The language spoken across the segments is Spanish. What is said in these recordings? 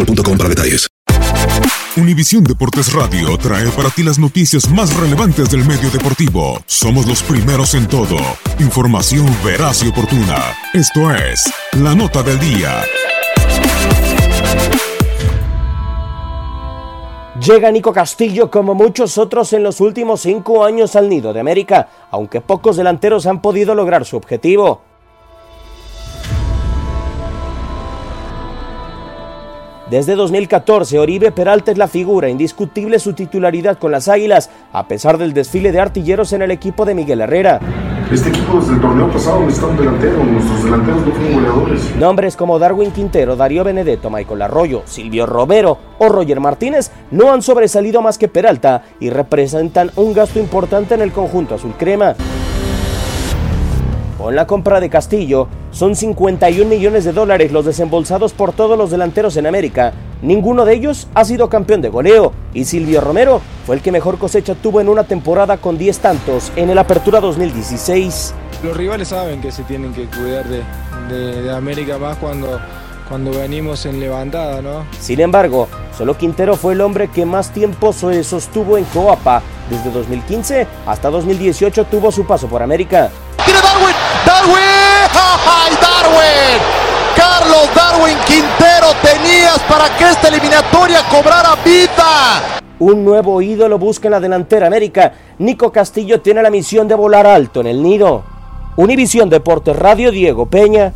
boostmobile.com para detalles. Univisión Deportes Radio trae para ti las noticias más relevantes del medio deportivo. Somos los primeros en todo. Información veraz y oportuna. Esto es La Nota del Día. Llega Nico Castillo como muchos otros en los últimos cinco años al Nido de América, aunque pocos delanteros han podido lograr su objetivo. Desde 2014, Oribe Peralta es la figura, indiscutible su titularidad con las Águilas, a pesar del desfile de artilleros en el equipo de Miguel Herrera. Este equipo desde el torneo pasado necesita un delantero, nuestros delanteros no fueron goleadores. Nombres como Darwin Quintero, Darío Benedetto, Michael Arroyo, Silvio Romero o Roger Martínez no han sobresalido más que Peralta y representan un gasto importante en el conjunto azul crema. Con la compra de Castillo, son 51 millones de dólares los desembolsados por todos los delanteros en América. Ninguno de ellos ha sido campeón de goleo y Silvio Romero fue el que mejor cosecha tuvo en una temporada con 10 tantos en el Apertura 2016. Los rivales saben que se tienen que cuidar de, de- de América más cuando, cuando venimos en levantada, ¿no? Sin embargo, solo Quintero fue el hombre que más tiempo se sostuvo en Coapa. Desde 2015 hasta 2018 tuvo su paso por América. ¡Tiene Darwin! ¡Darwin! ¡Ay, Darwin! Carlos Darwin Quintero tenías para que esta eliminatoria cobrara vida. Un nuevo ídolo busca en la delantera América. Nico Castillo tiene la misión de volar alto en el nido. Univisión Deportes Radio Diego Peña.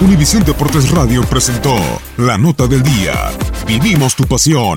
Univisión Deportes Radio presentó La Nota del Día. Vivimos tu pasión.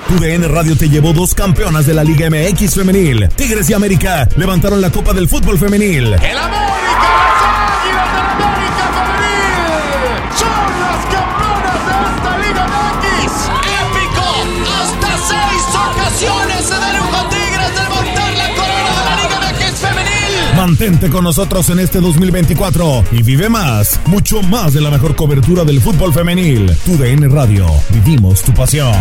UDN Radio te llevó dos campeonas de la Liga MX femenil. Tigres y América levantaron la Copa del Fútbol femenil. ¡El América! ¡Las Águilas del América femenil! ¡Son las campeonas de esta Liga MX! ¡Épico! ¡Hasta seis ocasiones se dieron con Tigres de levantar la corona de la Liga MX femenil! Mantente con nosotros en este 2024 y vive más, mucho más de la mejor cobertura del fútbol femenil. UDN Radio, vivimos tu pasión.